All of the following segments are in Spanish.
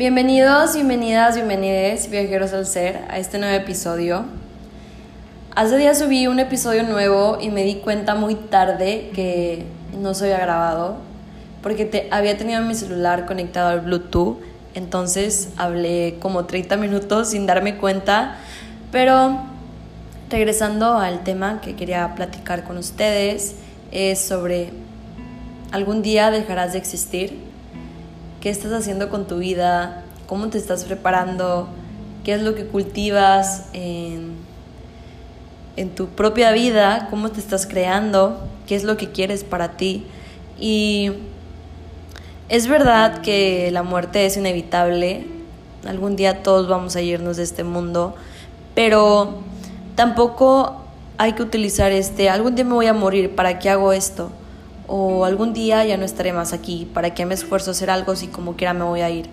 Bienvenidos, bienvenidas, bienvenides, viajeros al ser, a este nuevo episodio. Hace días subí un episodio nuevo y me di cuenta muy tarde que no se había grabado porque te, había tenido mi celular conectado al Bluetooth, entonces hablé como 30 minutos sin darme cuenta, pero regresando al tema que quería platicar con ustedes es sobre algún día dejarás de existir qué estás haciendo con tu vida, cómo te estás preparando, qué es lo que cultivas en, en tu propia vida, cómo te estás creando, qué es lo que quieres para ti. Y es verdad que la muerte es inevitable, algún día todos vamos a irnos de este mundo, pero tampoco hay que utilizar este, algún día me voy a morir, ¿para qué hago esto? O algún día ya no estaré más aquí, ¿para qué me esfuerzo a hacer algo si como quiera me voy a ir?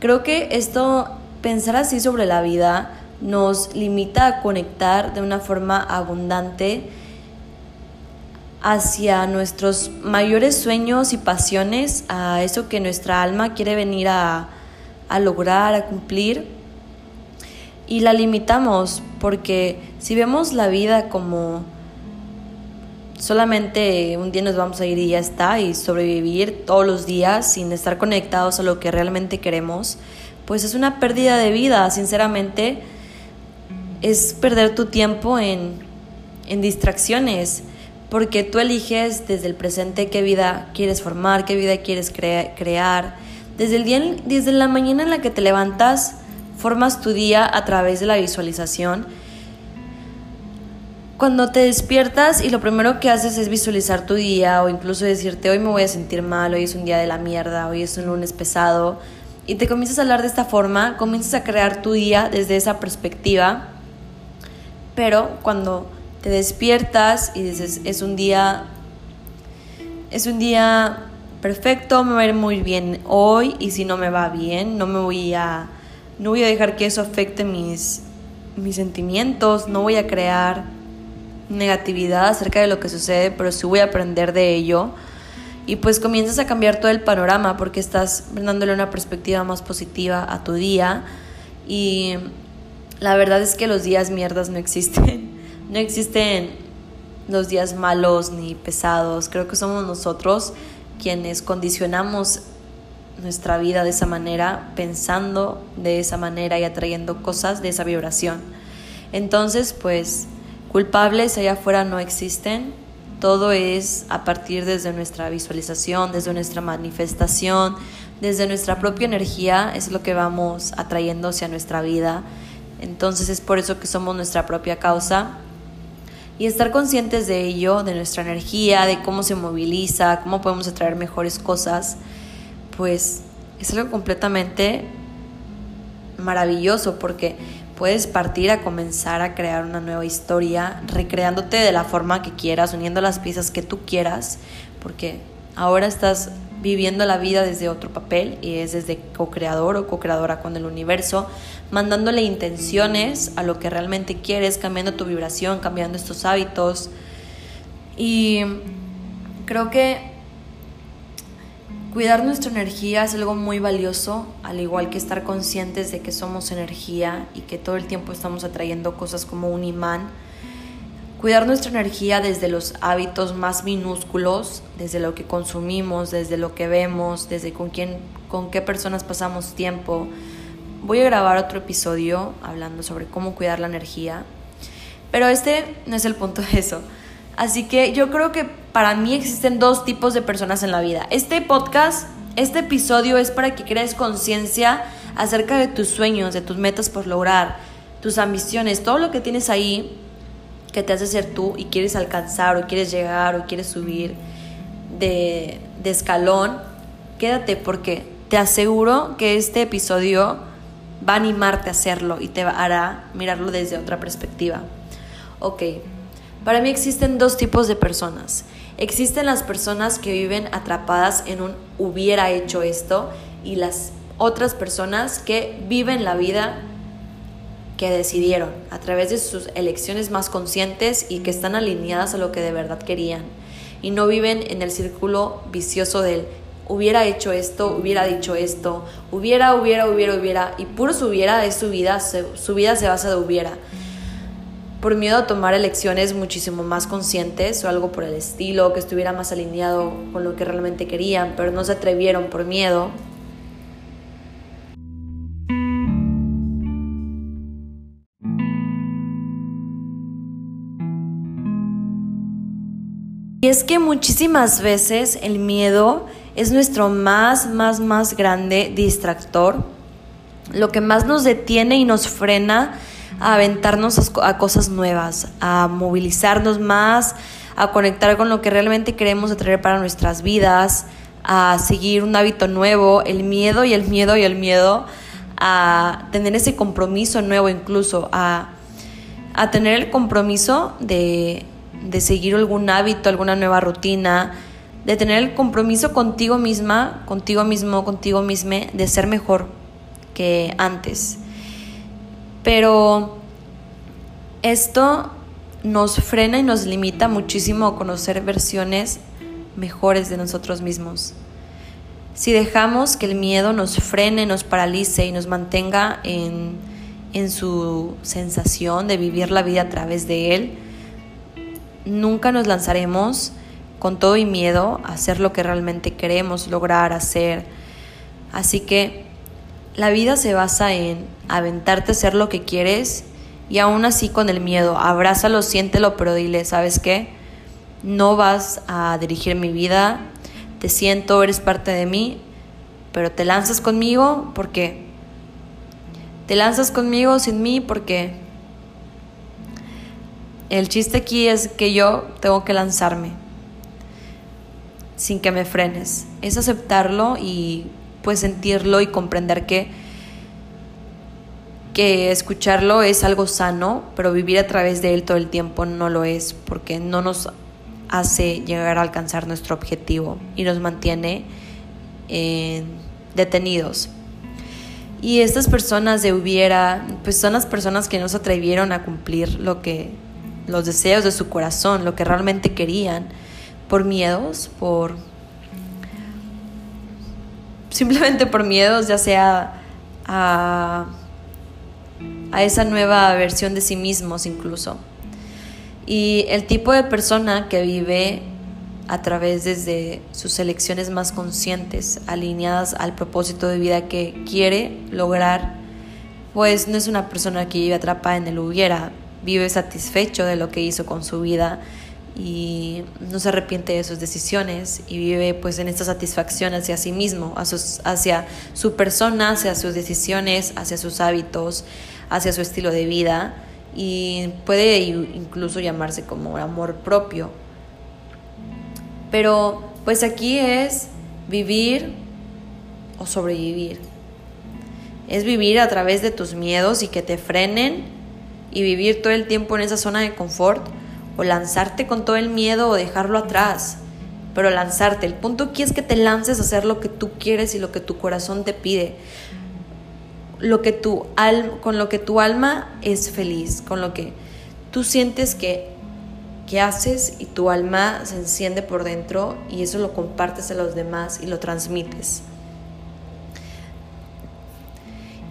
Creo que esto, pensar así sobre la vida, nos limita a conectar de una forma abundante hacia nuestros mayores sueños y pasiones, a eso que nuestra alma quiere venir a, a lograr, a cumplir. Y la limitamos porque si vemos la vida como solamente un día nos vamos a ir y ya está, y sobrevivir todos los días sin estar conectados a lo que realmente queremos, pues es una pérdida de vida, sinceramente, es perder tu tiempo en, en distracciones, porque tú eliges desde el presente qué vida quieres formar, qué vida quieres crear. Desde, el día, desde la mañana en la que te levantas, formas tu día a través de la visualización cuando te despiertas y lo primero que haces es visualizar tu día o incluso decirte hoy me voy a sentir mal, hoy es un día de la mierda, hoy es un lunes pesado y te comienzas a hablar de esta forma, comienzas a crear tu día desde esa perspectiva, pero cuando te despiertas y dices es un día es un día perfecto, me va a ir muy bien hoy y si no me va bien, no me voy a no voy a dejar que eso afecte mis mis sentimientos, no voy a crear negatividad acerca de lo que sucede, pero sí voy a aprender de ello. Y pues comienzas a cambiar todo el panorama porque estás dándole una perspectiva más positiva a tu día. Y la verdad es que los días mierdas no existen. No existen los días malos ni pesados. Creo que somos nosotros quienes condicionamos nuestra vida de esa manera, pensando de esa manera y atrayendo cosas de esa vibración. Entonces, pues Culpables allá afuera no existen. Todo es a partir desde nuestra visualización, desde nuestra manifestación, desde nuestra propia energía, es lo que vamos atrayendo hacia nuestra vida. Entonces es por eso que somos nuestra propia causa. Y estar conscientes de ello, de nuestra energía, de cómo se moviliza, cómo podemos atraer mejores cosas, pues es algo completamente maravilloso porque puedes partir a comenzar a crear una nueva historia, recreándote de la forma que quieras, uniendo las piezas que tú quieras, porque ahora estás viviendo la vida desde otro papel y es desde co-creador o co-creadora con el universo, mandándole intenciones a lo que realmente quieres, cambiando tu vibración, cambiando estos hábitos. Y creo que Cuidar nuestra energía es algo muy valioso, al igual que estar conscientes de que somos energía y que todo el tiempo estamos atrayendo cosas como un imán. Cuidar nuestra energía desde los hábitos más minúsculos, desde lo que consumimos, desde lo que vemos, desde con quién, con qué personas pasamos tiempo. Voy a grabar otro episodio hablando sobre cómo cuidar la energía, pero este no es el punto de eso. Así que yo creo que para mí existen dos tipos de personas en la vida. Este podcast, este episodio es para que crees conciencia acerca de tus sueños, de tus metas por lograr, tus ambiciones, todo lo que tienes ahí que te hace ser tú y quieres alcanzar o quieres llegar o quieres subir de, escalón, quédate porque te aseguro que este episodio va a animarte a hacerlo y te hará mirarlo desde otra perspectiva. Ok, para mí existen dos tipos de personas. Existen las personas que viven atrapadas en un hubiera hecho esto y las otras personas que viven la vida que decidieron a través de sus elecciones más conscientes y que están alineadas a lo que de verdad querían y no viven en el círculo vicioso del hubiera hecho esto, hubiera dicho esto, hubiera, hubiera, hubiera, hubiera, y puro su hubiera es su vida, su vida se basa de hubiera. Por miedo a tomar elecciones muchísimo más conscientes o algo por el estilo, que estuviera más alineado con lo que realmente querían, pero no se atrevieron por miedo. Y es que muchísimas veces el miedo es nuestro más, más, más grande distractor, lo que más nos detiene y nos frena a aventarnos a cosas nuevas, a movilizarnos más, a conectar con lo que realmente queremos atraer para nuestras vidas, a seguir un hábito nuevo, el miedo y el miedo y el miedo, a tener ese compromiso nuevo incluso, a, a tener el compromiso de, de seguir algún hábito, alguna nueva rutina, de tener el compromiso contigo misma, contigo mismo, contigo misma, de ser mejor que antes. Pero esto nos frena y nos limita muchísimo a conocer versiones mejores de nosotros mismos. Si dejamos que el miedo nos frene, nos paralice y nos mantenga en, en su sensación de vivir la vida a través de él, nunca nos lanzaremos con todo y miedo a hacer lo que realmente queremos lograr hacer. Así que la vida se basa en aventarte a hacer lo que quieres y aún así con el miedo, abrázalo, siéntelo, pero dile, ¿sabes qué? No vas a dirigir mi vida, te siento, eres parte de mí, pero te lanzas conmigo porque te lanzas conmigo sin mí porque el chiste aquí es que yo tengo que lanzarme sin que me frenes. Es aceptarlo y pues sentirlo y comprender que, que escucharlo es algo sano, pero vivir a través de él todo el tiempo no lo es, porque no nos hace llegar a alcanzar nuestro objetivo y nos mantiene eh, detenidos. Y estas personas de hubiera, pues son las personas que no se atrevieron a cumplir lo que los deseos de su corazón, lo que realmente querían por miedos, por simplemente por miedos, ya sea a, a esa nueva versión de sí mismos incluso. Y el tipo de persona que vive a través desde sus elecciones más conscientes, alineadas al propósito de vida que quiere lograr, pues no es una persona que vive atrapada en el hubiera, vive satisfecho de lo que hizo con su vida y no se arrepiente de sus decisiones y vive pues en esta satisfacción hacia sí mismo, hacia su persona, hacia sus decisiones, hacia sus hábitos, hacia su estilo de vida y puede incluso llamarse como amor propio. Pero pues aquí es vivir o sobrevivir. Es vivir a través de tus miedos y que te frenen y vivir todo el tiempo en esa zona de confort o lanzarte con todo el miedo o dejarlo atrás, pero lanzarte. El punto aquí es que te lances a hacer lo que tú quieres y lo que tu corazón te pide. Lo que tu con lo que tu alma es feliz, con lo que tú sientes que, que haces y tu alma se enciende por dentro y eso lo compartes a los demás y lo transmites.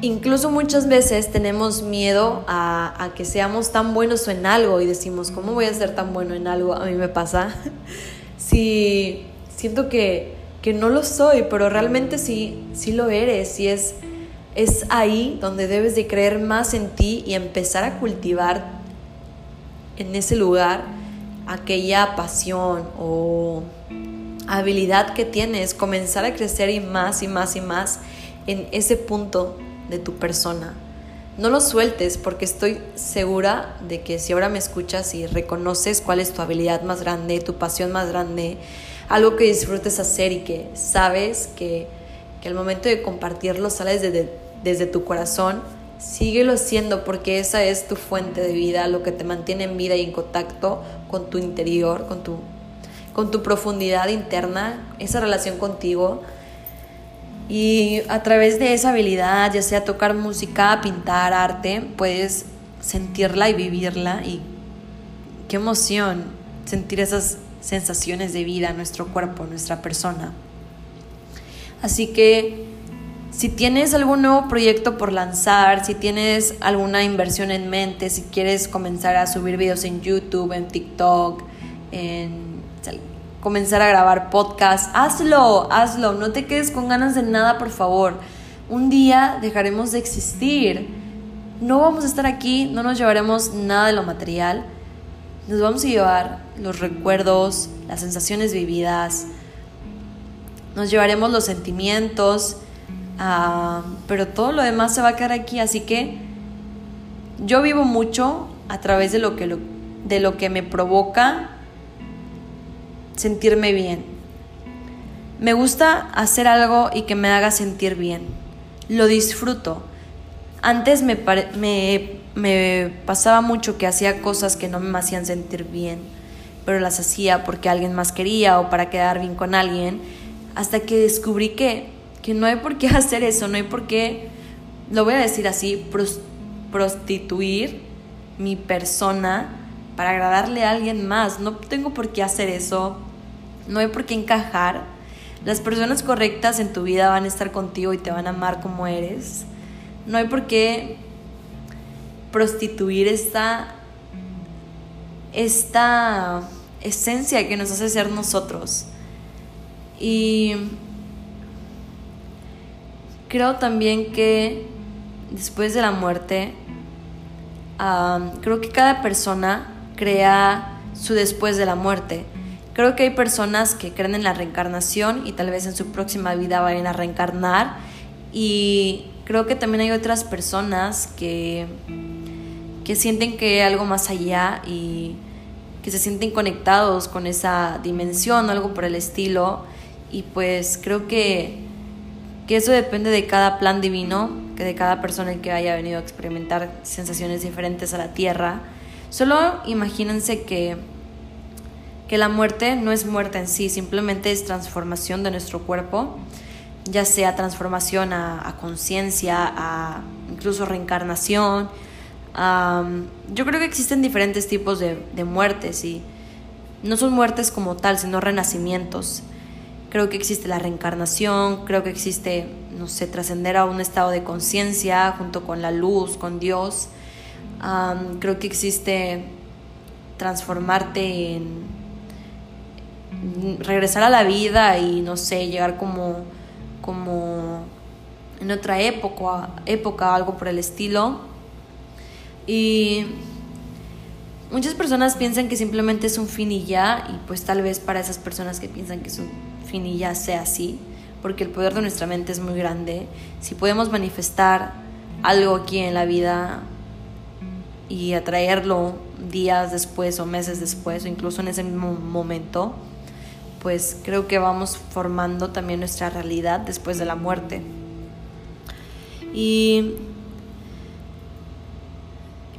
Incluso muchas veces tenemos miedo a, que seamos tan buenos en algo y decimos, ¿cómo voy a ser tan bueno en algo? A mí me pasa. si siento que, que, no lo soy, pero realmente sí, sí lo eres y es, es ahí donde debes de creer más en ti y empezar a cultivar en ese lugar aquella pasión o habilidad que tienes, comenzar a crecer y más y más y más en ese punto de tu persona. No lo sueltes porque estoy segura de que si ahora me escuchas y reconoces cuál es tu habilidad más grande, tu pasión más grande, algo que disfrutes hacer y que sabes que, que al momento de compartirlo sales desde, desde tu corazón, síguelo haciendo porque esa es tu fuente de vida, lo que te mantiene en vida y en contacto con tu interior, con tu, con tu profundidad interna, esa relación contigo y a través de esa habilidad, ya sea tocar música, pintar, arte, puedes sentirla y vivirla. Y qué emoción sentir esas sensaciones de vida en nuestro cuerpo, en nuestra persona. Así que si tienes algún nuevo proyecto por lanzar, si tienes alguna inversión en mente, si quieres comenzar a subir videos en YouTube, en TikTok, en comenzar a grabar podcast, hazlo, hazlo, no te quedes con ganas de nada, por favor. Un día dejaremos de existir. No vamos a estar aquí, no nos llevaremos nada de lo material. Nos vamos a llevar los recuerdos, las sensaciones vividas, nos llevaremos los sentimientos, ah, pero todo lo demás se va a quedar aquí, así que yo vivo mucho a través de lo que, de lo que me provoca sentirme bien. Me gusta hacer algo y que me haga sentir bien. Lo disfruto. Antes me, me, me pasaba mucho que hacía cosas que no me hacían sentir bien, pero las hacía porque alguien más quería o para quedar bien con alguien hasta que descubrí que, que no hay por qué hacer eso, no hay por qué, lo voy a decir así, prostituir mi persona para agradarle a alguien más. No tengo por qué hacer eso, no hay por qué encajar. Las personas correctas en tu vida van a estar contigo y te van a amar como eres. No hay por qué prostituir esta, esta esencia que nos hace ser nosotros. Y creo también que después de la muerte, creo que cada persona crea su después de la muerte. Creo que hay personas que creen en la reencarnación y tal vez en su próxima vida vayan a reencarnar. Y creo que también hay otras personas que, que sienten que hay algo más allá y que se sienten conectados con esa dimensión o algo por el estilo y pues creo que, que eso depende de cada plan divino, que de cada persona que haya venido a experimentar sensaciones diferentes a la tierra. Solo imagínense que, que la muerte no es muerte en sí, simplemente es transformación de nuestro cuerpo, ya sea transformación a, conciencia, a incluso reencarnación. yo creo que existen diferentes tipos de, muertes y no son muertes como tal, sino renacimientos. Creo que existe la reencarnación, creo que existe, no sé, trascender a un estado de conciencia junto con la luz, con Dios. creo que existe transformarte en regresar a la vida y no sé, llegar como como en otra época, época algo por el estilo. Y muchas personas piensan que simplemente es un fin y ya, y pues tal vez para esas personas que piensan que es un fin y ya sea así, porque el poder de nuestra mente es muy grande. Si podemos manifestar algo aquí en la vida y atraerlo días después o meses después o incluso en ese mismo momento, pues creo que vamos formando también nuestra realidad después de la muerte. Y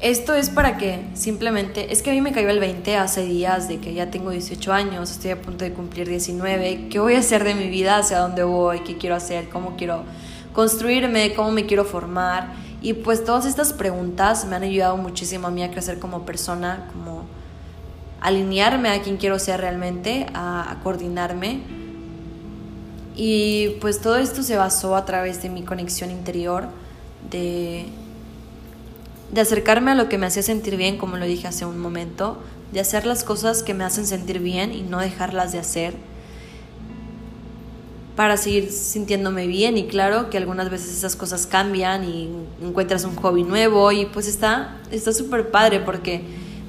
esto es para que simplemente, es que a mí me cayó el 20 hace días de que ya tengo 18 años, estoy a punto de cumplir 19, ¿qué voy a hacer de mi vida? ¿Hacia dónde voy? ¿Qué quiero hacer? ¿Cómo quiero construirme? ¿Cómo me quiero formar? Y pues todas estas preguntas me han ayudado muchísimo a mí a crecer como persona, como alinearme a quien quiero ser realmente, a, coordinarme. Y pues todo esto se basó a través de mi conexión interior, de de acercarme a lo que me hacía sentir bien, como lo dije hace un momento, de hacer las cosas que me hacen sentir bien y no dejarlas de hacer para seguir sintiéndome bien y claro que algunas veces esas cosas cambian y encuentras un hobby nuevo y pues está está súper padre porque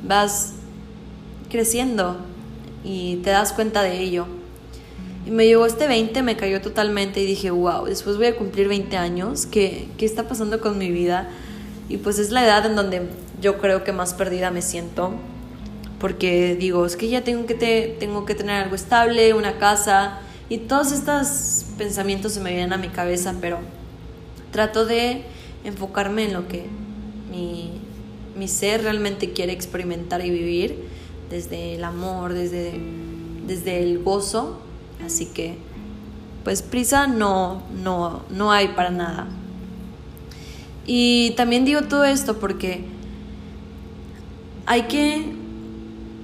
vas creciendo y te das cuenta de ello. Y me llegó este 20, me cayó totalmente y dije, wow, después voy a cumplir 20 años, ¿qué, qué está pasando con mi vida? Y pues es la edad en donde yo creo que más perdida me siento. Porque digo, es que ya tengo que, te, tengo que tener algo estable, una casa. Y todos estos pensamientos se me vienen a mi cabeza, pero trato de enfocarme en lo que mi, mi ser realmente quiere experimentar y vivir. Desde el amor, desde, desde el gozo. Así que, pues prisa no, no, no hay para nada. Y también digo todo esto porque hay que,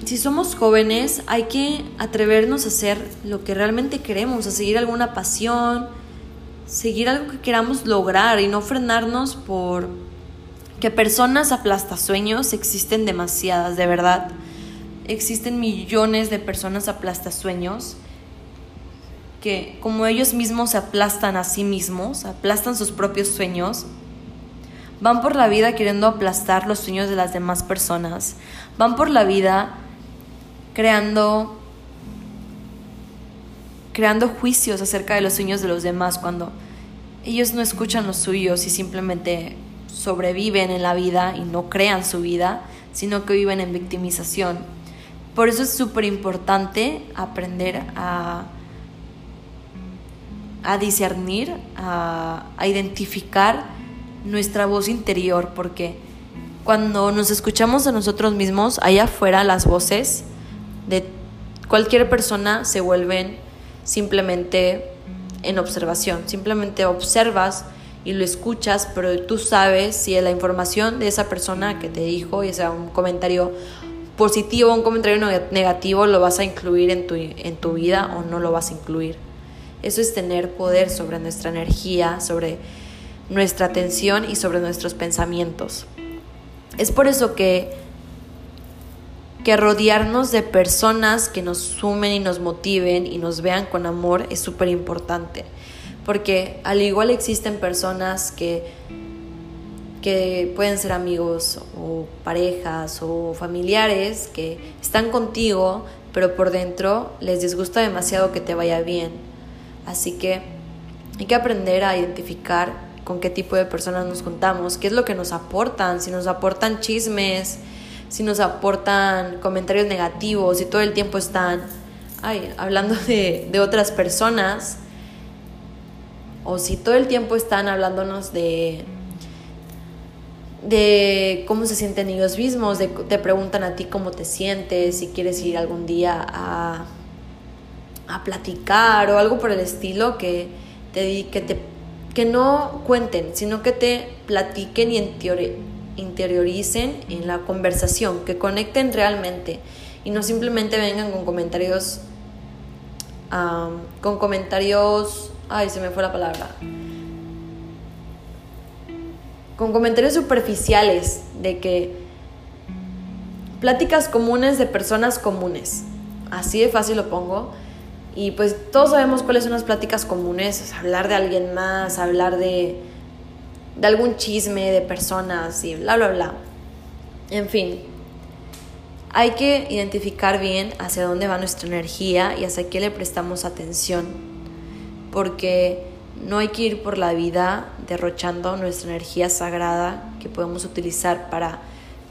si somos jóvenes, hay que atrevernos a hacer lo que realmente queremos, a seguir alguna pasión, seguir algo que queramos lograr y no frenarnos por que personas aplastasueños existen demasiadas, de verdad. Existen millones de personas aplastasueños que como ellos mismos se aplastan a sí mismos, aplastan sus propios sueños, van por la vida queriendo aplastar los sueños de las demás personas, van por la vida creando creando juicios acerca de los sueños de los demás cuando ellos no escuchan los suyos y simplemente sobreviven en la vida y no crean su vida, sino que viven en victimización. Por eso es súper importante aprender a, a discernir, a, a identificar nuestra voz interior, porque cuando nos escuchamos a nosotros mismos, allá afuera las voces de cualquier persona se vuelven simplemente en observación, simplemente observas y lo escuchas, pero tú sabes si la información de esa persona que te dijo, y sea un comentario positivo un comentario negativo, lo vas a incluir en tu, en tu vida o no lo vas a incluir. Eso es tener poder sobre nuestra energía, sobre nuestra atención y sobre nuestros pensamientos. Es por eso que, que rodearnos de personas que nos sumen y nos motiven y nos vean con amor es súper importante. Porque al igual existen personas que, que pueden ser amigos o parejas o familiares que están contigo, pero por dentro les disgusta demasiado que te vaya bien. Así que hay que aprender a identificar con qué tipo de personas nos juntamos, qué es lo que nos aportan, si nos aportan chismes, si nos aportan comentarios negativos, si todo el tiempo están ay, hablando de, de otras personas, o si todo el tiempo están hablándonos de, de cómo se sienten ellos mismos, de, te preguntan a ti cómo te sientes, si quieres ir algún día a, a platicar o algo por el estilo que te, que te que no cuenten, sino que te platiquen y interioricen en la conversación, que conecten realmente y no simplemente vengan con comentarios, con comentarios, ay, se me fue la palabra, con comentarios superficiales de que pláticas comunes de personas comunes, así de fácil lo pongo. Y pues todos sabemos cuáles son las pláticas comunes, hablar de alguien más, hablar de, de algún chisme de personas y bla, bla, bla. En fin, hay que identificar bien hacia dónde va nuestra energía y hacia qué le prestamos atención, porque no hay que ir por la vida derrochando nuestra energía sagrada que podemos utilizar para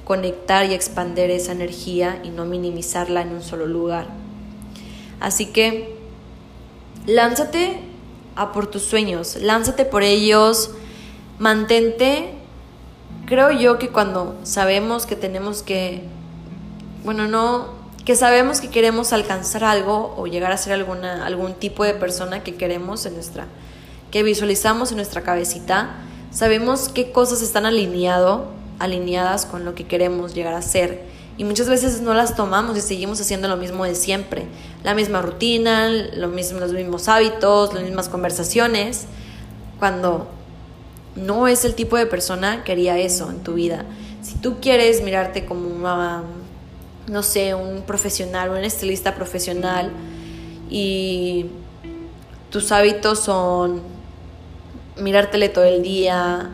conectar y expandir esa energía y no minimizarla en un solo lugar. Así que lánzate a por tus sueños, lánzate por ellos, mantente. Creo yo que cuando sabemos que tenemos que, bueno, no, que sabemos que queremos alcanzar algo o llegar a ser alguna, algún tipo de persona que queremos en nuestra, que visualizamos en nuestra cabecita, sabemos qué cosas están alineado, alineadas con lo que queremos llegar a ser y muchas veces no las tomamos y seguimos haciendo lo mismo de siempre, la misma rutina, los mismos hábitos, las mismas conversaciones, cuando no es el tipo de persona que haría eso en tu vida. Si tú quieres mirarte como una, no sé, un profesional, un estilista profesional y tus hábitos son mirártele todo el día,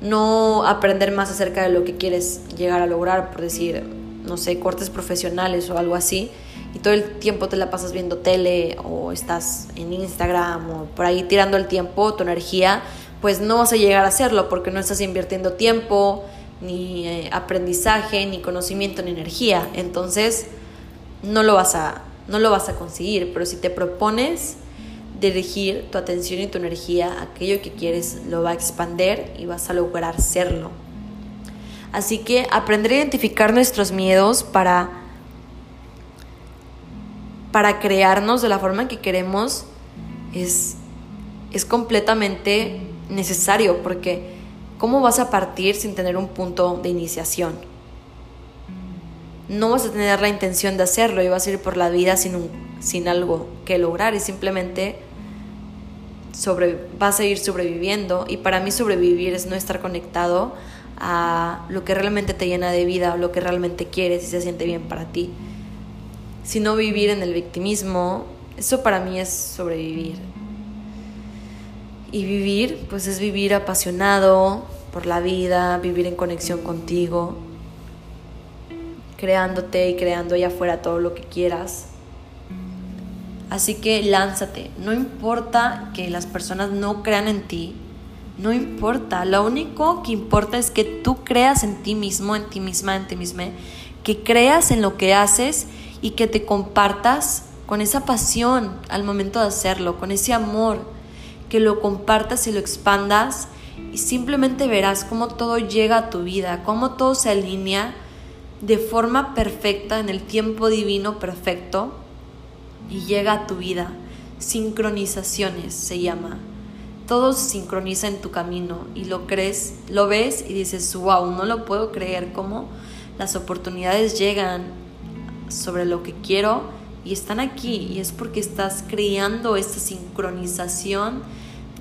no aprender más acerca de lo que quieres llegar a lograr, por decir, no sé, cortes profesionales o algo así, y todo el tiempo te la pasas viendo tele o estás en Instagram o por ahí tirando el tiempo, tu energía, pues no vas a llegar a hacerlo porque no estás invirtiendo tiempo, ni eh, aprendizaje, ni conocimiento, ni energía. Entonces, no lo vas a, no lo vas a conseguir, pero si te propones dirigir tu atención y tu energía aquello que quieres, lo va a expander y vas a lograr serlo. Así que aprender a identificar nuestros miedos para, para crearnos de la forma que queremos es, es completamente necesario porque ¿cómo vas a partir sin tener un punto de iniciación? No vas a tener la intención de hacerlo y vas a ir por la vida sin, un, sin algo que lograr y simplemente sobre, vas a ir sobreviviendo y para mí sobrevivir es no estar conectado a lo que realmente te llena de vida, o lo que realmente quieres y se siente bien para ti. Sino vivir en el victimismo, eso para mí es sobrevivir. Y vivir, pues es vivir apasionado por la vida, vivir en conexión contigo, creándote y creando allá afuera todo lo que quieras. Así que lánzate, no importa que las personas no crean en ti, no importa, lo único que importa es que tú creas en ti mismo, en ti misma, en ti misma, que creas en lo que haces y que te compartas con esa pasión al momento de hacerlo, con ese amor, que lo compartas y lo expandas y simplemente verás cómo todo llega a tu vida, cómo todo se alinea de forma perfecta en el tiempo divino perfecto y llega a tu vida. Sincronizaciones se llama todo se sincroniza en tu camino y lo crees, lo ves y dices, wow, no lo puedo creer, cómo las oportunidades llegan sobre lo que quiero y están aquí y es porque estás creando esta sincronización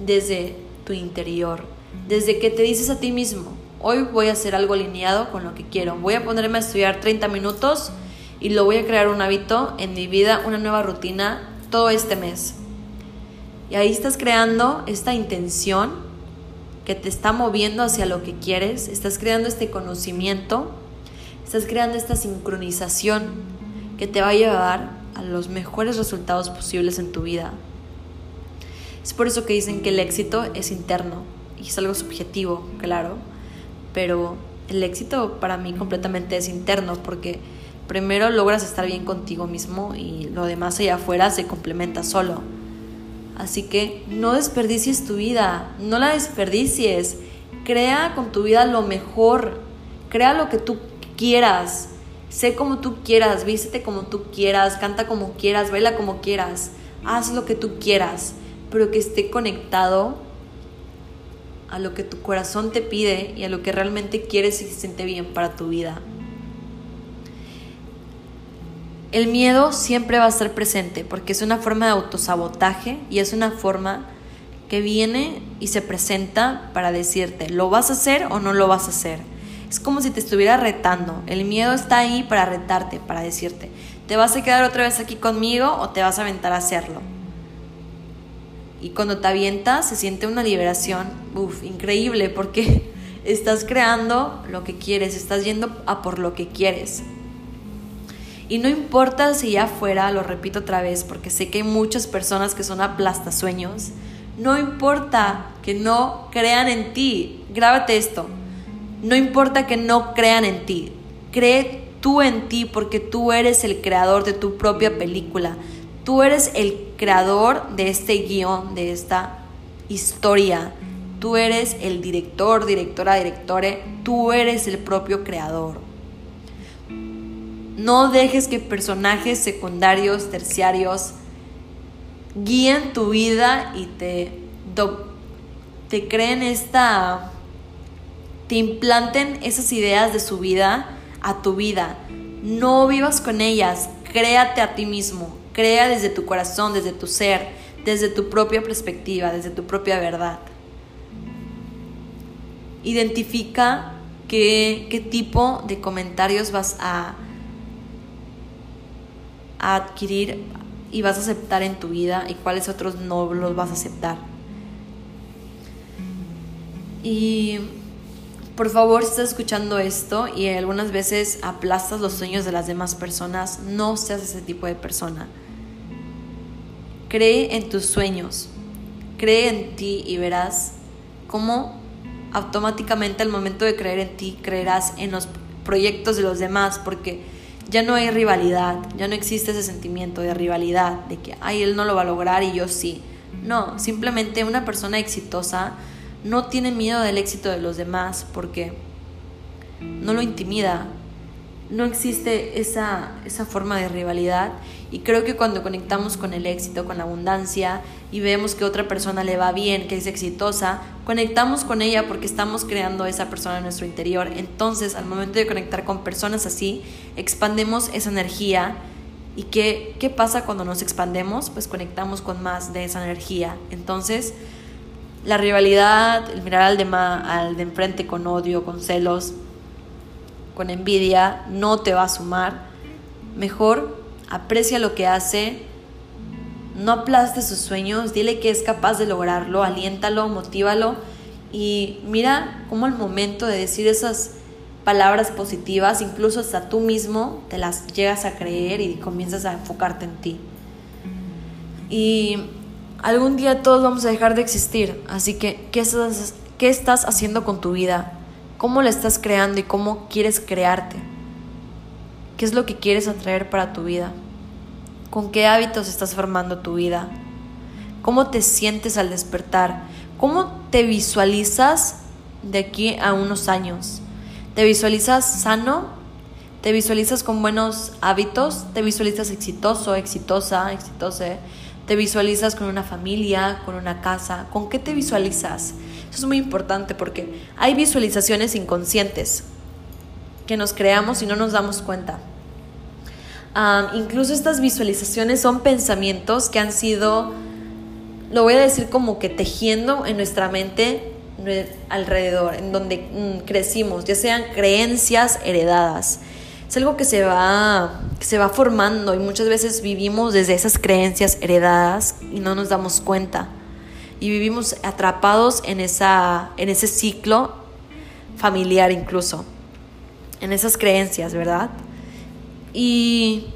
desde tu interior, desde que te dices a ti mismo, hoy voy a hacer algo alineado con lo que quiero, voy a ponerme a estudiar 30 minutos y lo voy a crear un hábito en mi vida, una nueva rutina todo este mes. Y ahí estás creando esta intención que te está moviendo hacia lo que quieres, estás creando este conocimiento, estás creando esta sincronización que te va a llevar a los mejores resultados posibles en tu vida. Es por eso que dicen que el éxito es interno y es algo subjetivo, claro, pero el éxito para mí completamente es interno porque primero logras estar bien contigo mismo y lo demás allá afuera se complementa solo. Así que no desperdicies tu vida, no la desperdicies. Crea con tu vida lo mejor. Crea lo que tú quieras. Sé como tú quieras, vístete como tú quieras, canta como quieras, baila como quieras. Haz lo que tú quieras, pero que esté conectado a lo que tu corazón te pide y a lo que realmente quieres y se siente bien para tu vida. El miedo siempre va a estar presente porque es una forma de autosabotaje y es una forma que viene y se presenta para decirte, ¿lo vas a hacer o no lo vas a hacer? Es como si te estuviera retando. El miedo está ahí para retarte, para decirte, ¿te vas a quedar otra vez aquí conmigo o te vas a aventar a hacerlo? Y cuando te avientas se siente una liberación, increíble porque estás creando lo que quieres, estás yendo a por lo que quieres. Y no importa si ya fuera, lo repito otra vez, porque sé que hay muchas personas que son aplastasueños, no importa que no crean en ti, grábate esto, no importa que no crean en ti, cree tú en ti porque tú eres el creador de tu propia película, tú eres el creador de este guion, de esta historia, tú eres el director, directora, directore, tú eres el propio creador. No dejes que personajes secundarios, terciarios, guíen tu vida y te, te creen esta, te implanten esas ideas de su vida a tu vida. No vivas con ellas, créate a ti mismo, crea desde tu corazón, desde tu ser, desde tu propia perspectiva, desde tu propia verdad. Identifica qué, qué tipo de comentarios vas a adquirir y vas a aceptar en tu vida y cuáles otros no los vas a aceptar. Y por favor, si estás escuchando esto y algunas veces aplastas los sueños de las demás personas, no seas ese tipo de persona. Cree en tus sueños, cree en ti y verás cómo automáticamente al momento de creer en ti creerás en los proyectos de los demás, porque ya no hay rivalidad, ya no existe ese sentimiento de rivalidad, de que, ay, él no lo va a lograr y yo sí. No, simplemente una persona exitosa no tiene miedo del éxito de los demás porque no lo intimida, no existe esa, esa forma de rivalidad y creo que cuando conectamos con el éxito, con la abundancia y vemos que otra persona le va bien, que es exitosa, conectamos con ella porque estamos creando esa persona en nuestro interior. Entonces, al momento de conectar con personas así, expandemos esa energía ¿Y qué, qué pasa cuando nos expandemos? Pues conectamos con más de esa energía. Entonces, la rivalidad, el mirar al de, al de enfrente con odio, con celos, con envidia, no te va a sumar. Mejor aprecia lo que hace, no aplaste sus sueños, dile que es capaz de lograrlo, aliéntalo, motívalo y mira cómo el momento de decir esas palabras positivas, incluso hasta tú mismo te las llegas a creer y comienzas a enfocarte en ti. Y algún día todos vamos a dejar de existir, así que ¿qué estás, qué estás haciendo con tu vida? ¿Cómo la estás creando y cómo quieres crearte? ¿Qué es lo que quieres atraer para tu vida? ¿Con qué hábitos estás formando tu vida? ¿Cómo te sientes al despertar? ¿Cómo te visualizas de aquí a unos años? ¿Te visualizas sano? ¿Te visualizas con buenos hábitos? ¿Te visualizas exitoso, exitosa, exitose? ¿Te visualizas con una familia, con una casa? ¿Con qué te visualizas? Eso es muy importante porque hay visualizaciones inconscientes que nos creamos y no nos damos cuenta. incluso estas visualizaciones son pensamientos que han sido, lo voy a decir como que tejiendo en nuestra mente alrededor, en donde mm, crecimos, ya sean creencias heredadas. Es algo que se, va, que se va formando y muchas veces vivimos desde esas creencias heredadas y no nos damos cuenta. Y vivimos atrapados en, esa, en ese ciclo familiar incluso, en esas creencias, ¿verdad? Y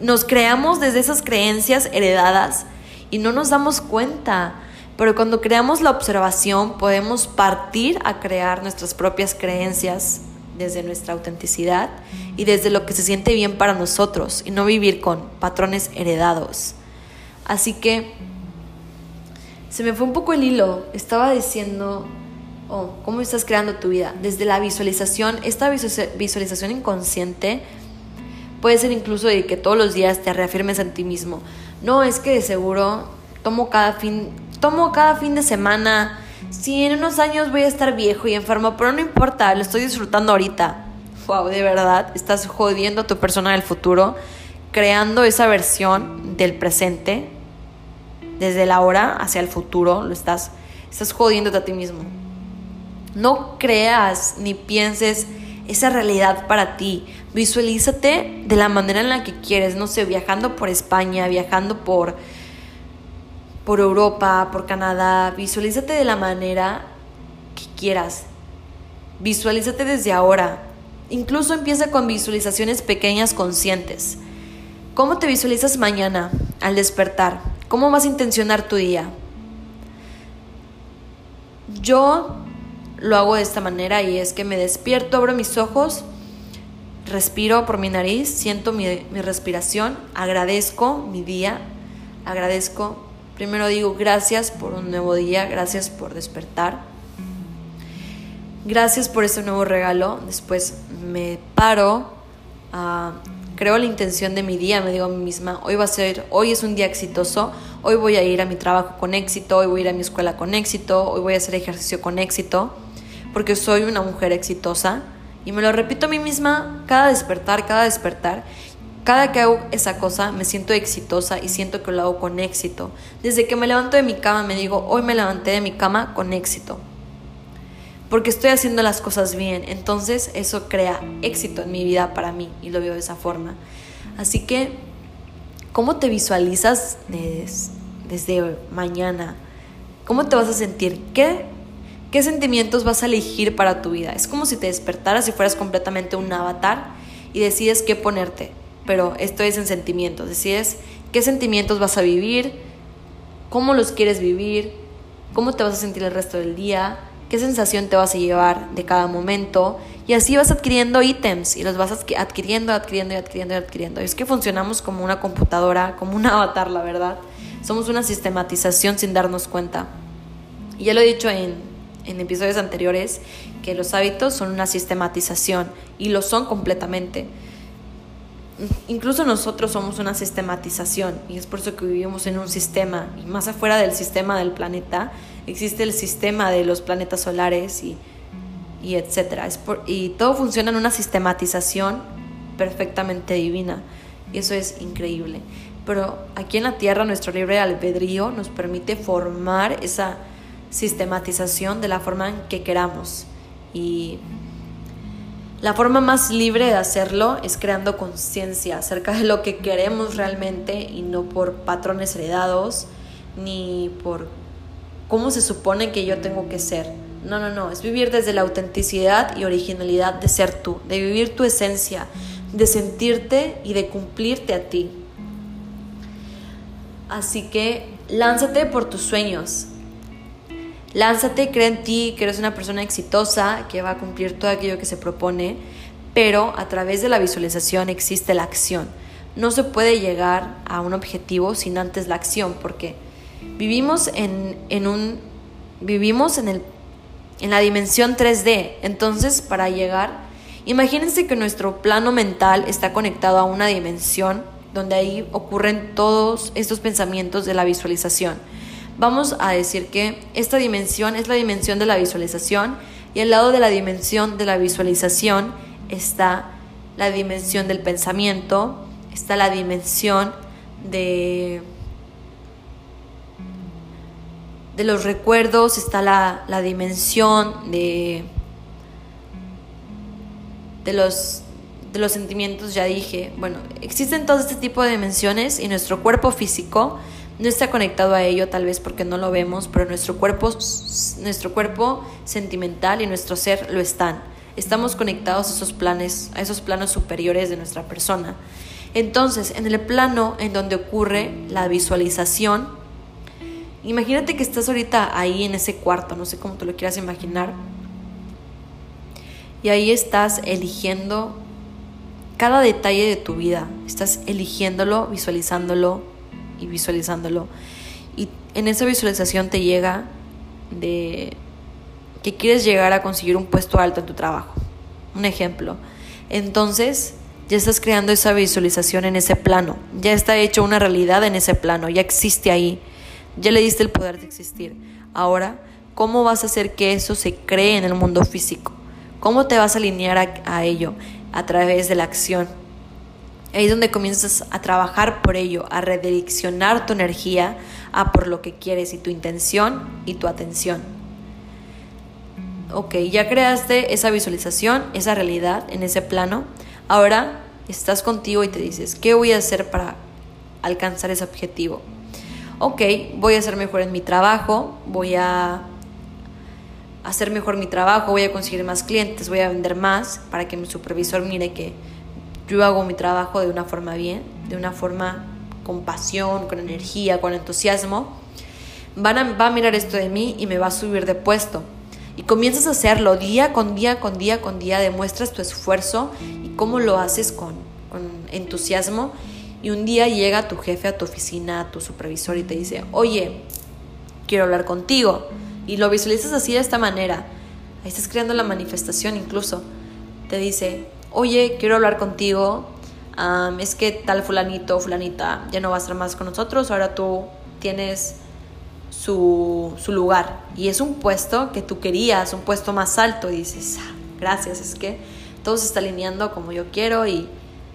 nos creamos desde esas creencias heredadas y no nos damos cuenta pero cuando creamos la observación podemos partir a crear nuestras propias creencias desde nuestra autenticidad y desde lo que se siente bien para nosotros y no vivir con patrones heredados. Así que se me fue un poco el hilo. Estaba diciendo, oh, ¿cómo estás creando tu vida? Desde la visualización, esta visualización inconsciente puede ser incluso de que todos los días te reafirmes en ti mismo. No, es que de seguro tomo cada fin tomo cada fin de semana. Si en unos años voy a estar viejo y enfermo, pero no importa, lo estoy disfrutando ahorita. Wow, de verdad, estás jodiendo a tu persona del futuro, creando esa versión del presente, desde la hora hacia el futuro, lo estás, estás jodiéndote a ti mismo. No creas ni pienses esa realidad para ti. Visualízate de la manera en la que quieres, no sé, viajando por España, viajando por por Europa, por Canadá, visualízate de la manera que quieras. Visualízate desde ahora. Incluso empieza con visualizaciones pequeñas conscientes. ¿Cómo te visualizas mañana al despertar? ¿Cómo vas a intencionar tu día? Yo lo hago de esta manera y es que me despierto, abro mis ojos, respiro por mi nariz, siento mi, mi respiración, agradezco mi día, agradezco Primero digo gracias por un nuevo día, gracias por despertar. Gracias por este nuevo regalo. Después me paro, ah, creo la intención de mi día, me digo a mí misma, hoy va a ser, hoy es un día exitoso, hoy voy a ir a mi trabajo con éxito, hoy voy a ir a mi escuela con éxito, hoy voy a hacer ejercicio con éxito, porque soy una mujer exitosa. Y me lo repito a mí misma cada despertar, cada despertar. Cada que hago esa cosa me siento exitosa y siento que lo hago con éxito. Desde que me levanto de mi cama me digo, hoy me levanté de mi cama con éxito. Porque estoy haciendo las cosas bien. Entonces eso crea éxito en mi vida para mí y lo veo de esa forma. Así que, ¿cómo te visualizas desde mañana? ¿Cómo te vas a sentir? ¿Qué, ¿Qué sentimientos vas a elegir para tu vida? Es como si te despertaras y fueras completamente un avatar y decides qué ponerte pero esto es en sentimientos. Decides qué sentimientos vas a vivir, cómo los quieres vivir, cómo te vas a sentir el resto del día, qué sensación te vas a llevar de cada momento. Y así vas adquiriendo ítems y los vas adquiriendo, adquiriendo y adquiriendo y adquiriendo. Es que funcionamos como una computadora, como un avatar, la verdad. Somos una sistematización sin darnos cuenta. Y ya lo he dicho en, en episodios anteriores, que los hábitos son una sistematización y lo son completamente incluso nosotros somos una sistematización y es por eso que vivimos en un sistema y más afuera del sistema del planeta existe el sistema de los planetas solares y, etcétera. y todo funciona en una sistematización perfectamente divina Y eso es increíble. Pero aquí en la Tierra nuestro libre albedrío nos permite formar esa sistematización de la forma en que queramos. Y la forma más libre de hacerlo es creando conciencia acerca de lo que queremos realmente y no por patrones heredados ni por cómo se supone que yo tengo que ser. No, no, no, es vivir desde la autenticidad y originalidad de ser tú, de vivir tu esencia, de sentirte y de cumplirte a ti. Así que lánzate por tus sueños, Lánzate, cree en ti, que eres una persona exitosa, que va a cumplir todo aquello que se propone, pero a través de la visualización existe la acción. No se puede llegar a un objetivo sin antes la acción, porque vivimos en, en un vivimos en el en la dimensión 3D. Entonces, para llegar, imagínense que nuestro plano mental está conectado a una dimensión donde ahí ocurren todos estos pensamientos de la visualización vamos a decir que esta dimensión es la dimensión de la visualización y al lado de la dimensión de la visualización está la dimensión del pensamiento, está la dimensión de, los recuerdos, está la, la dimensión de, de, los, de los sentimientos, ya dije. Bueno, existen todo este tipo de dimensiones y nuestro cuerpo físico no está conectado a ello tal vez porque no lo vemos, pero nuestro cuerpo, nuestro cuerpo sentimental y nuestro ser lo están. Estamos conectados a esos planes, a esos planos superiores de nuestra persona. Entonces, en el plano en donde ocurre la visualización, imagínate que estás ahorita ahí en ese cuarto, no sé cómo te lo quieras imaginar, y ahí estás eligiendo cada detalle de tu vida, estás eligiéndolo, visualizándolo, y visualizándolo. Y en esa visualización te llega de que quieres llegar a conseguir un puesto alto en tu trabajo. Un ejemplo. Entonces, ya estás creando esa visualización en ese plano. Ya está hecho una realidad en ese plano. Ya existe ahí. Ya le diste el poder de existir. Ahora, ¿cómo vas a hacer que eso se cree en el mundo físico? ¿Cómo te vas a alinear a, a ello? A través de la acción Ahí es donde comienzas a trabajar por ello, a redireccionar tu energía a por lo que quieres y tu intención y tu atención. Ok, ya creaste esa visualización, esa realidad en ese plano. Ahora estás contigo y te dices, ¿qué voy a hacer para alcanzar ese objetivo? Ok, voy a ser mejor en mi trabajo, voy a hacer mejor mi trabajo, voy a conseguir más clientes, voy a vender más para que mi supervisor mire que yo hago mi trabajo de una forma bien, de una forma con pasión, con energía, con entusiasmo, van a, va a mirar esto de mí y me va a subir de puesto. Y comienzas a hacerlo día con día, con día, con día, demuestras tu esfuerzo y cómo lo haces con, con entusiasmo. Y un día llega tu jefe a tu oficina, tu supervisor y te dice, oye, quiero hablar contigo. Y lo visualizas así de esta manera. Ahí estás creando la manifestación incluso. Te dice, oye, quiero hablar contigo, es que tal fulanito fulanita ya no va a estar más con nosotros, ahora tú tienes su, su, lugar. Y es un puesto que tú querías, un puesto más alto, y dices, ah, gracias, es que todo se está alineando como yo quiero y,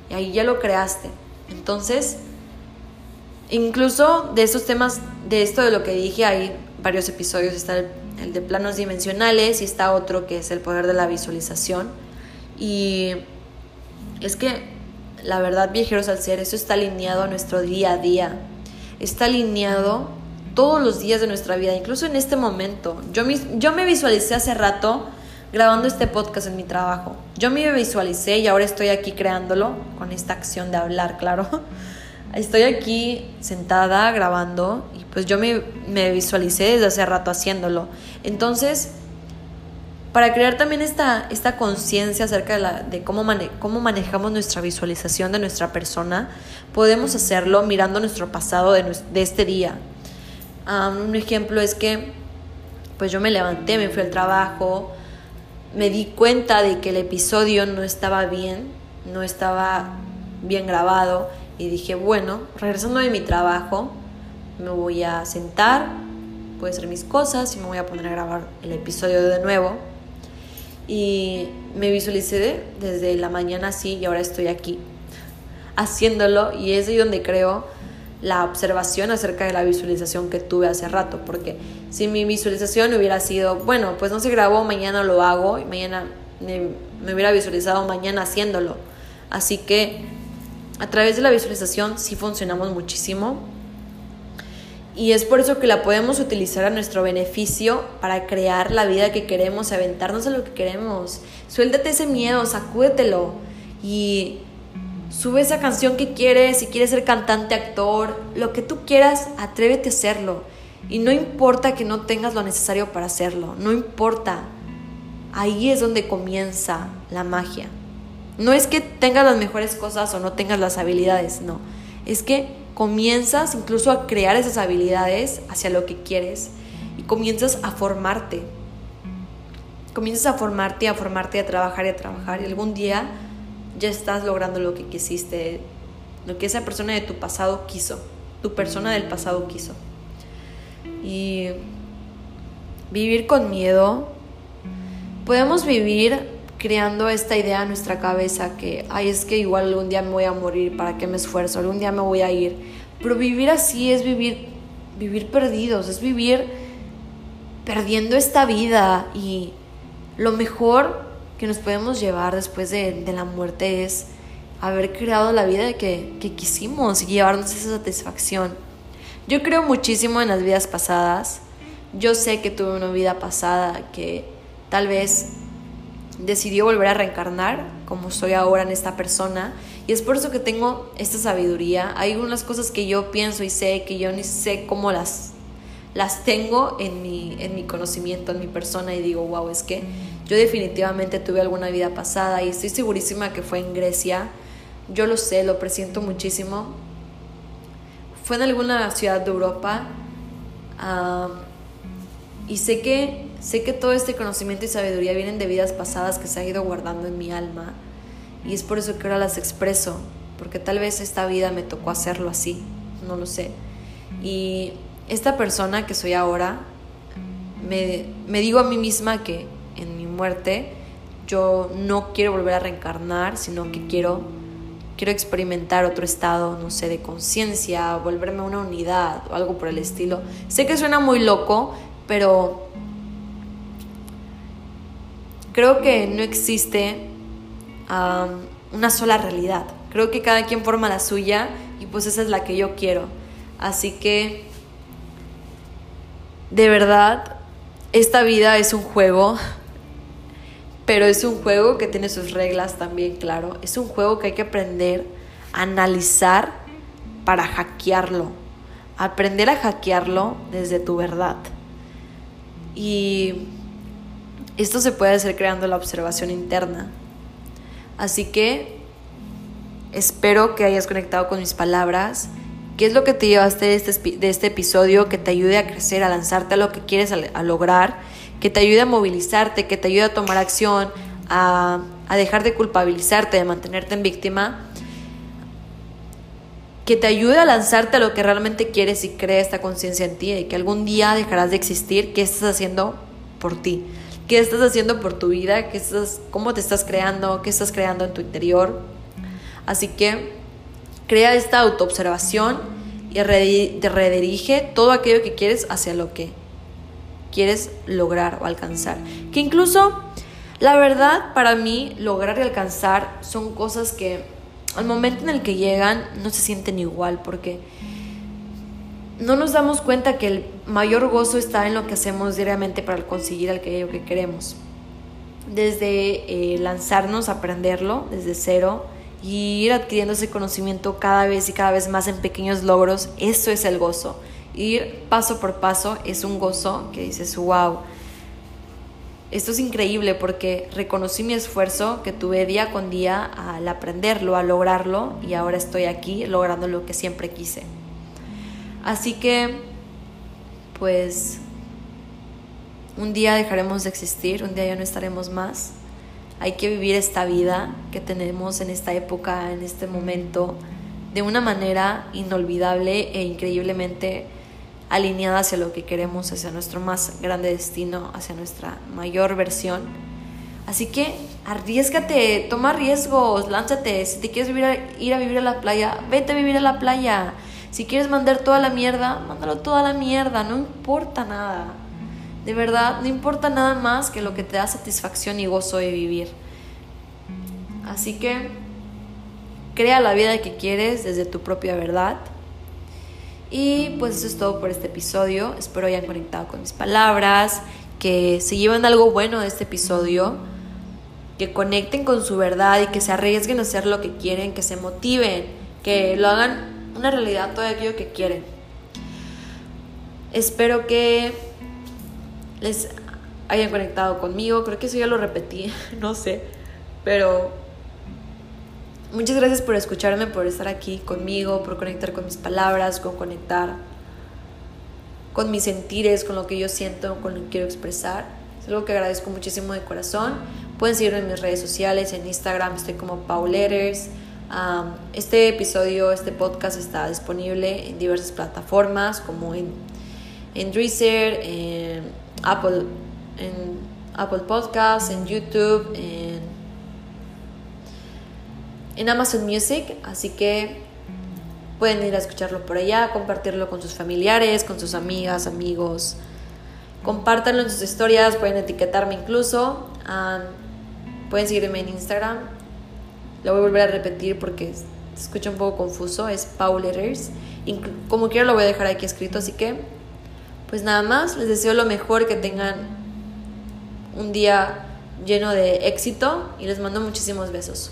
ahí ya lo creaste. Entonces, incluso de estos temas, de esto de lo que dije, hay varios episodios, está el de planos dimensionales y está otro que es el poder de la visualización y es que la verdad, viajeros al ser, eso está alineado a nuestro día a día. Está alineado todos los días de nuestra vida, incluso en este momento. Yo me, yo me visualicé hace rato grabando este podcast en mi trabajo. Yo me visualicé y ahora estoy aquí creándolo con esta acción de hablar, claro. Estoy aquí sentada grabando y pues yo me, me visualicé desde hace rato haciéndolo. Entonces, para crear también esta, esta conciencia acerca de, la, de cómo, cómo manejamos nuestra visualización de nuestra persona, podemos hacerlo mirando nuestro pasado de, de este día. un ejemplo es que pues yo me levanté, me fui al trabajo, me di cuenta de que el episodio no estaba bien, no estaba bien grabado y dije, bueno, regresando de mi trabajo, me voy a sentar, voy a hacer mis cosas y me voy a poner a grabar el episodio de nuevo y me visualicé desde la mañana así y ahora estoy aquí. haciéndolo y es ahí donde creo la observación acerca de la visualización que tuve hace rato, porque si mi visualización hubiera sido, bueno, pues no se grabó, mañana lo hago y mañana me, me hubiera visualizado mañana haciéndolo. Así que a través de la visualización sí funcionamos muchísimo y es por eso que la podemos utilizar a nuestro beneficio para crear la vida que queremos, aventarnos a lo que queremos. Suéltate ese miedo, sacúdetelo y Sube esa canción que quieres, si quieres ser cantante, actor, lo que tú quieras, atrévete a hacerlo. Y no importa que no tengas lo necesario para hacerlo, no importa. Ahí es donde comienza la magia. No es que tengas las mejores cosas o no tengas las habilidades, no. Es que comienzas incluso a crear esas habilidades hacia lo que quieres y comienzas a formarte. Comienzas a formarte, a formarte, a trabajar y a trabajar y algún día ya estás logrando lo que quisiste, lo que esa persona de tu pasado quiso, tu persona del pasado quiso. Y vivir con miedo, podemos vivir creando esta idea en nuestra cabeza que, ay, es que igual algún día me voy a morir, ¿para qué me esfuerzo? Algún día me voy a ir. Pero vivir así es vivir, vivir perdidos, es vivir perdiendo esta vida y lo mejor que nos podemos llevar después de, la muerte es haber creado la vida que, que quisimos y llevarnos esa satisfacción. Yo creo muchísimo en las vidas pasadas. Yo sé que tuve una vida pasada que tal vez decidió volver a reencarnar como soy ahora en esta persona y es por eso que tengo esta sabiduría. Hay unas cosas que yo pienso y sé que yo ni sé cómo las las tengo en mi, en mi conocimiento, en mi persona y digo, wow, es que yo definitivamente tuve alguna vida pasada y estoy segurísima que fue en Grecia. Yo lo sé, lo presiento muchísimo. Fue en alguna ciudad de Europa y sé que, sé que todo este conocimiento y sabiduría vienen de vidas pasadas que se ha ido guardando en mi alma y es por eso que ahora las expreso, porque tal vez esta vida me tocó hacerlo así, no lo sé. Y esta persona que soy ahora, me, me digo a mí misma que en mi muerte yo no quiero volver a reencarnar, sino que quiero, quiero experimentar otro estado, no sé, de conciencia, volverme una unidad o algo por el estilo. Sé que suena muy loco, pero creo que no existe una sola realidad. Creo que cada quien forma la suya y pues esa es la que yo quiero. Así que de verdad, esta vida es un juego, pero es un juego que tiene sus reglas también, claro. Es un juego que hay que aprender a analizar para hackearlo. Aprender a hackearlo desde tu verdad. Y esto se puede hacer creando la observación interna. Así que espero que hayas conectado con mis palabras ¿Qué es lo que te llevaste de este, de este episodio que te ayude a crecer, a lanzarte a lo que quieres a, lograr, que te ayude a movilizarte, que te ayude a tomar acción, a, a dejar de culpabilizarte, de mantenerte en víctima? que te ayude a lanzarte a lo que realmente quieres y crea esta conciencia en ti y que algún día dejarás de existir, ¿qué estás haciendo por ti? ¿Qué estás haciendo por tu vida? ¿Qué estás, ¿Cómo te estás creando? ¿Qué estás creando en tu interior? Así que Crea esta autoobservación y redirige todo aquello que quieres hacia lo que quieres lograr o alcanzar. Que incluso, la verdad, para mí, lograr y alcanzar son cosas que al momento en el que llegan no se sienten igual porque no nos damos cuenta que el mayor gozo está en lo que hacemos diariamente para conseguir aquello que queremos. Desde eh, lanzarnos a aprenderlo desde cero, y ir adquiriendo ese conocimiento cada vez y cada vez más en pequeños logros, eso es el gozo. Ir paso por paso es un gozo que dices, wow, esto es increíble porque reconocí mi esfuerzo que tuve día con día al aprenderlo, a lograrlo y ahora estoy aquí logrando lo que siempre quise. Así que, pues, un día dejaremos de existir, un día ya no estaremos más hay que vivir esta vida que tenemos en esta época, en este momento, de una manera inolvidable e increíblemente alineada hacia lo que queremos, hacia nuestro más grande destino, hacia nuestra mayor versión. Así que arriesgate, toma riesgos, lánzate. Si te quieres ir a vivir a la playa, vete a vivir a la playa. Si quieres mandar toda la mierda, mándalo toda la mierda, no importa nada. De verdad, no importa nada más que lo que te da satisfacción y gozo de vivir. Así que crea la vida que quieres desde tu propia verdad. Y pues eso es todo por este episodio. Espero hayan conectado con mis palabras, que se lleven algo bueno de este episodio, que conecten con su verdad y que se arriesguen a hacer lo que quieren, que se motiven, que lo hagan una realidad todo aquello que quieren. Espero que les hayan conectado conmigo. Creo que eso ya lo repetí, no sé. Pero Muchas gracias por escucharme, por estar aquí conmigo, por conectar con mis palabras, con conectar con mis sentires, con lo que yo siento, con lo que quiero expresar. Es algo que agradezco muchísimo de corazón. Pueden seguirme en mis redes sociales, en Instagram estoy como Pauletters. Este episodio, este podcast está disponible en diversas plataformas como en, en Deezer, en Apple, en Apple Podcasts, en YouTube, en en Amazon Music, así que pueden ir a escucharlo por allá, compartirlo con sus familiares, con sus amigas, amigos. Compártanlo en sus historias, pueden etiquetarme incluso. pueden seguirme en Instagram. Lo voy a volver a repetir porque se escucha un poco confuso. Es Pauletters. Como quiera lo voy a dejar aquí escrito, así que pues nada más. Les deseo lo mejor, que tengan un día lleno de éxito y les mando muchísimos besos.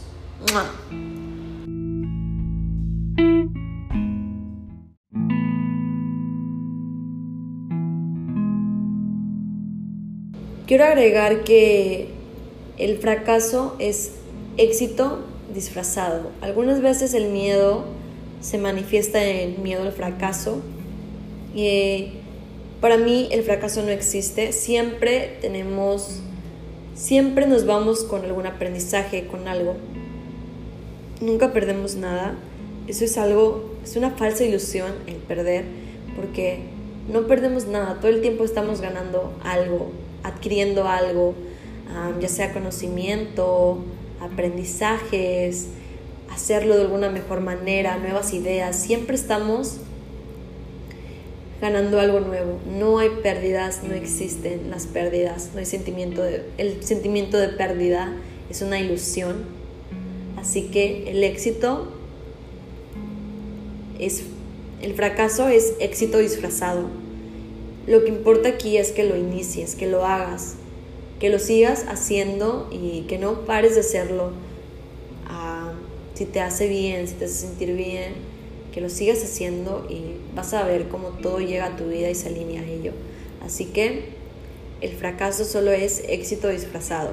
Quiero agregar que el fracaso es éxito disfrazado. Algunas veces el miedo se manifiesta en miedo al fracaso. Y para mí el fracaso no existe. Siempre tenemos, siempre nos vamos con algún aprendizaje, con algo nunca perdemos nada. Eso es algo, es una falsa ilusión el perder, porque no perdemos nada, todo el tiempo estamos ganando algo, adquiriendo algo, ya sea conocimiento, aprendizajes, hacerlo de alguna mejor manera, nuevas ideas, siempre estamos ganando algo nuevo. No hay pérdidas, no existen las pérdidas, no hay sentimiento de, el sentimiento de pérdida es una ilusión Así que el éxito es, el fracaso es éxito disfrazado. Lo que importa aquí es que lo inicies, que lo hagas, que lo sigas haciendo y que no pares de hacerlo. Ah, si te hace bien, si te hace sentir bien, que lo sigas haciendo y vas a ver cómo todo llega a tu vida y se alinea a ello. Así que el fracaso solo es éxito disfrazado.